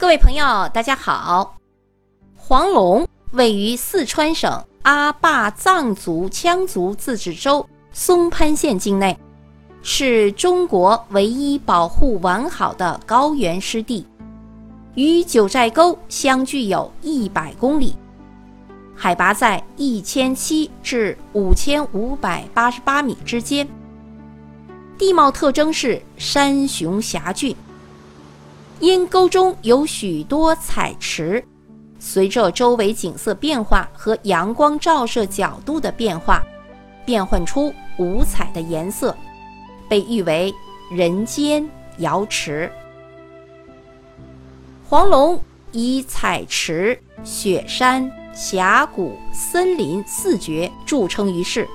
各位朋友，大家好。黄龙位于四川省阿坝藏族羌族自治州松潘县境内，是中国唯一保护完好的高原湿地，与九寨沟相距有一百公里，海拔在一千七至五千五百八十八米之间，地貌特征是山雄峡峻。因沟中有许多彩池，随着周围景色变化和阳光照射角度的变化，变换出五彩的颜色，被誉为“人间瑶池”。黄龙以彩池、雪山、峡谷、森林四绝著称于世，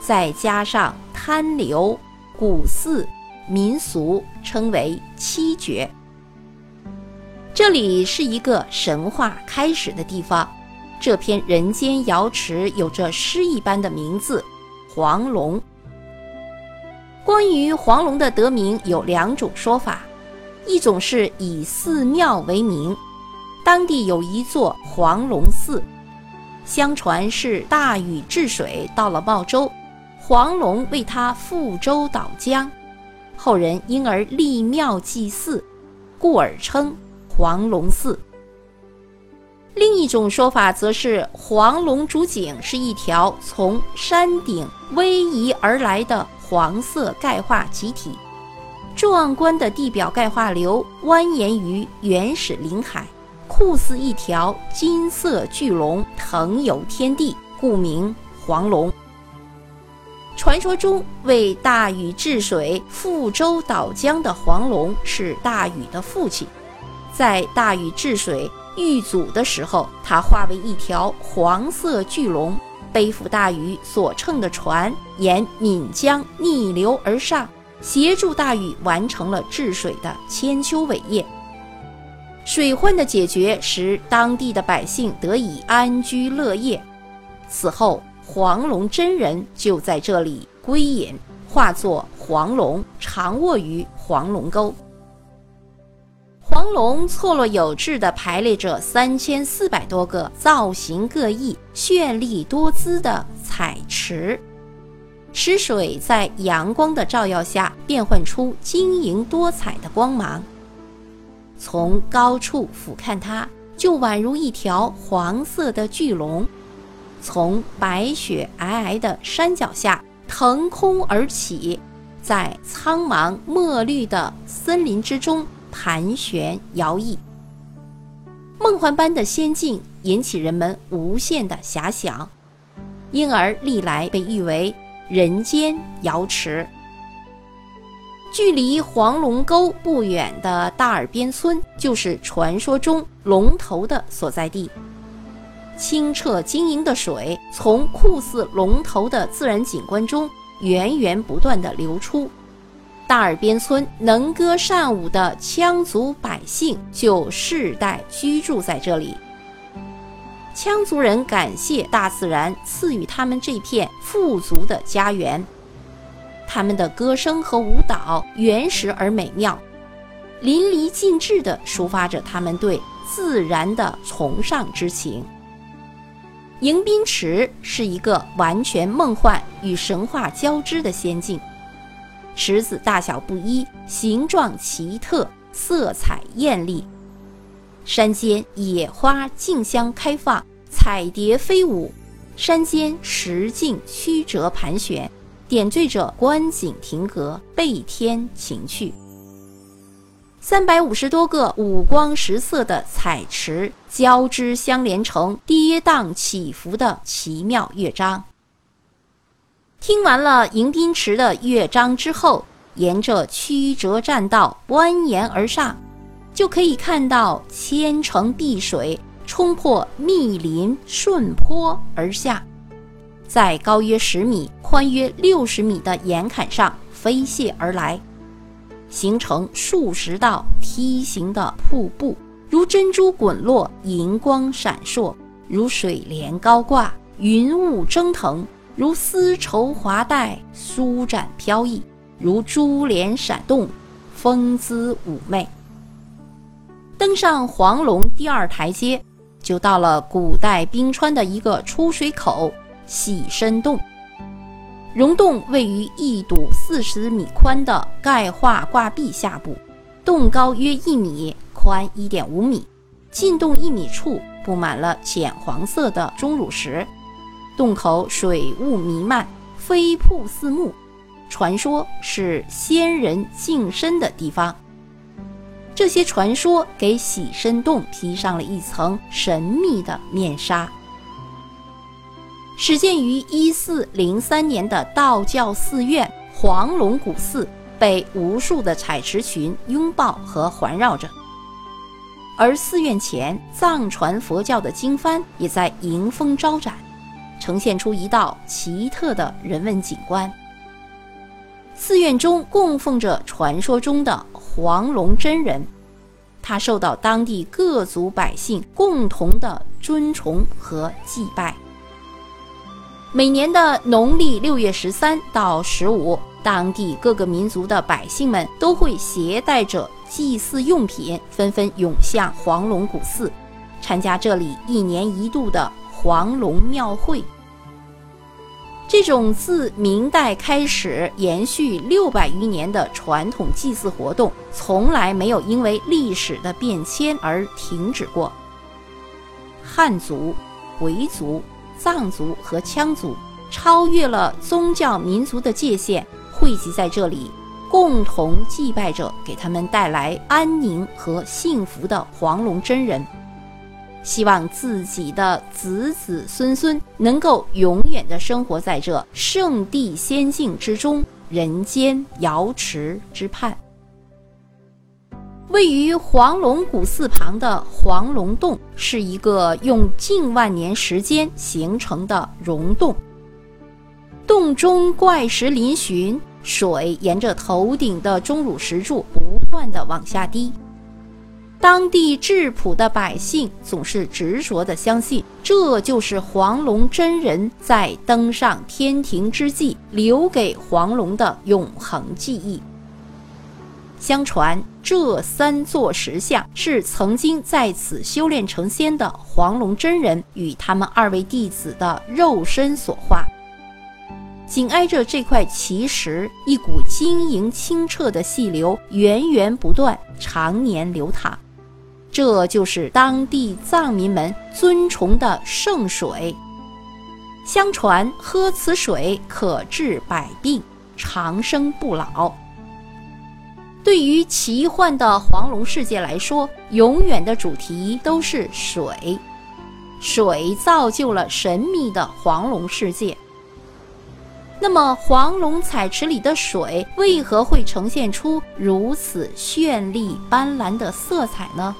再加上滩流、古寺、民俗，称为七绝。这里是一个神话开始的地方，这片人间瑶池有着诗一般的名字——黄龙。关于黄龙的得名有两种说法，一种是以寺庙为名，当地有一座黄龙寺，相传是大禹治水到了茂州，黄龙为他覆舟导江，后人因而立庙祭祀，故而称。黄龙寺。另一种说法则是，黄龙主景是一条从山顶逶迤而来的黄色钙化集体，壮观的地表钙化流蜿蜒于原始林海，酷似一条金色巨龙腾游天地，故名黄龙。传说中为大禹治水、覆舟倒江的黄龙是大禹的父亲。在大禹治水遇阻的时候，他化为一条黄色巨龙，背负大禹所乘的船，沿岷江逆流而上，协助大禹完成了治水的千秋伟业。水患的解决使当地的百姓得以安居乐业。此后，黄龙真人就在这里归隐，化作黄龙，常卧于黄龙沟。黄龙错落有致地排列着三千四百多个造型各异、绚丽多姿的彩池，池水在阳光的照耀下变换出晶莹多彩的光芒。从高处俯瞰它，就宛如一条黄色的巨龙，从白雪皑皑的山脚下腾空而起，在苍茫墨绿的森林之中。盘旋摇曳，梦幻般的仙境引起人们无限的遐想，因而历来被誉为“人间瑶池”。距离黄龙沟不远的大耳边村，就是传说中龙头的所在地。清澈晶莹的水从酷似龙头的自然景观中源源不断地流出。大耳边村能歌善舞的羌族百姓就世代居住在这里。羌族人感谢大自然赐予他们这片富足的家园，他们的歌声和舞蹈原始而美妙，淋漓尽致地抒发着他们对自然的崇尚之情。迎宾池是一个完全梦幻与神话交织的仙境。池子大小不一，形状奇特，色彩艳丽。山间野花竞相开放，彩蝶飞舞，山间石径曲折盘旋，点缀着观景亭阁，倍添情趣。三百五十多个五光十色的彩池交织相连，成跌宕起伏的奇妙乐章。听完了迎宾池的乐章之后，沿着曲折栈道蜿蜒而上，就可以看到千城碧水冲破密林顺坡而下，在高约十米、宽约六十米的岩坎上飞泻而来，形成数十道梯形的瀑布，如珍珠滚落，银光闪烁；如水帘高挂，云雾蒸腾。如丝绸华带，舒展飘逸；如珠帘闪动，风姿妩媚。登上黄龙第二台阶，就到了古代冰川的一个出水口——洗身洞。溶洞位于一堵四十米宽的钙化挂壁下部，洞高约一米，宽一点五米。进洞一米处布满了浅黄色的钟乳石，洞口水雾弥漫，飞瀑四目，传说是仙人净身的地方。这些传说给洗身洞披上了一层神秘的面纱。始建于一四零三年的道教寺院黄龙古寺，被无数的彩池群拥抱和环绕着。而寺院前藏传佛教的经幡也在迎风招展，呈现出一道奇特的人文景观。寺院中供奉着传说中的黄龙真人，他受到当地各族百姓共同的尊崇和祭拜。每年的农历六月十三到十五，当地各个民族的百姓们都会携带着祭祀用品，纷纷涌向黄龙古寺，参加这里一年一度的黄龙庙会。这种自明代开始延续六百余年的传统祭祀活动，从来没有因为历史的变迁而停止过。汉族、回族。藏族和羌族超越了宗教民族的界限，汇集在这里，共同祭拜着给他们带来安宁和幸福的黄龙真人，希望自己的子子孙孙能够永远的生活在这圣地仙境之中，人间瑶池之畔。位于黄龙古寺旁的黄龙洞是一个用近万年时间形成的溶洞，洞中怪石嶙峋，水沿着头顶的钟乳石柱不断的往下滴。当地质朴的百姓总是执着的相信，这就是黄龙真人在登上天庭之际留给黄龙的永恒记忆。相传，这三座石像是曾经在此修炼成仙的黄龙真人与他们二位弟子的肉身所化。紧挨着这块奇石，一股晶莹清澈的细流源源不断，常年流淌。这就是当地藏民们尊崇的圣水。相传，喝此水可治百病，长生不老。对于奇幻的黄龙世界来说，永远的主题都是水。水造就了神秘的黄龙世界。那么，黄龙彩池里的水为何会呈现出如此绚丽斑斓的色彩呢？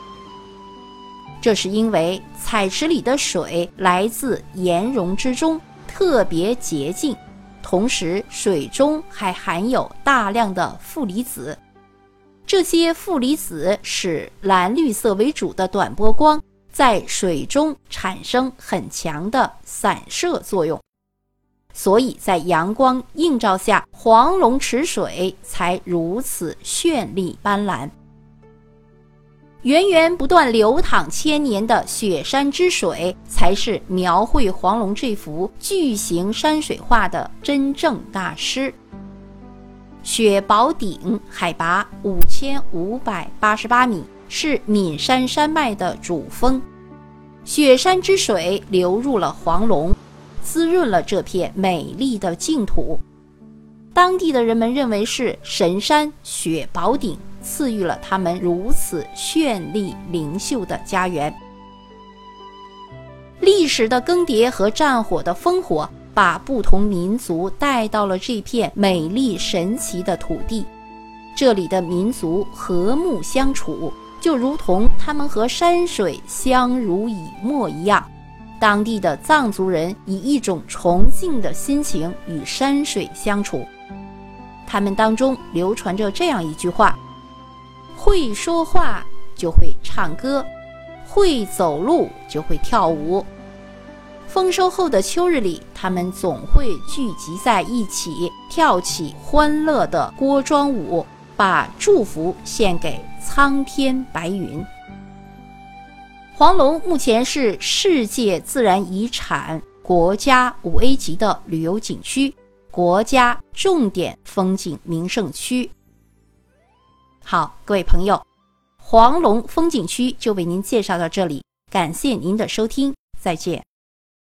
这是因为彩池里的水来自岩溶之中，特别洁净，同时水中还含有大量的负离子。这些负离子使蓝绿色为主的短波光在水中产生很强的散射作用，所以在阳光映照下，黄龙池水才如此绚丽斑斓。源源不断流淌千年的雪山之水，才是描绘黄龙这幅巨型山水画的真正大师。雪宝顶海拔五千五百八十八米，是岷山山脉的主峰。雪山之水流入了黄龙，滋润了这片美丽的净土。当地的人们认为是神山雪宝顶赐予了他们如此绚丽灵秀的家园。历史的更迭和战火的烽火。把不同民族带到了这片美丽神奇的土地，这里的民族和睦相处，就如同他们和山水相濡以沫一样。当地的藏族人以一种崇敬的心情与山水相处，他们当中流传着这样一句话：“会说话就会唱歌，会走路就会跳舞。”丰收后的秋日里，他们总会聚集在一起，跳起欢乐的锅庄舞，把祝福献给苍天白云。黄龙目前是世界自然遗产国家五 A 级的旅游景区，国家重点风景名胜区。好，各位朋友，黄龙风景区就为您介绍到这里，感谢您的收听，再见。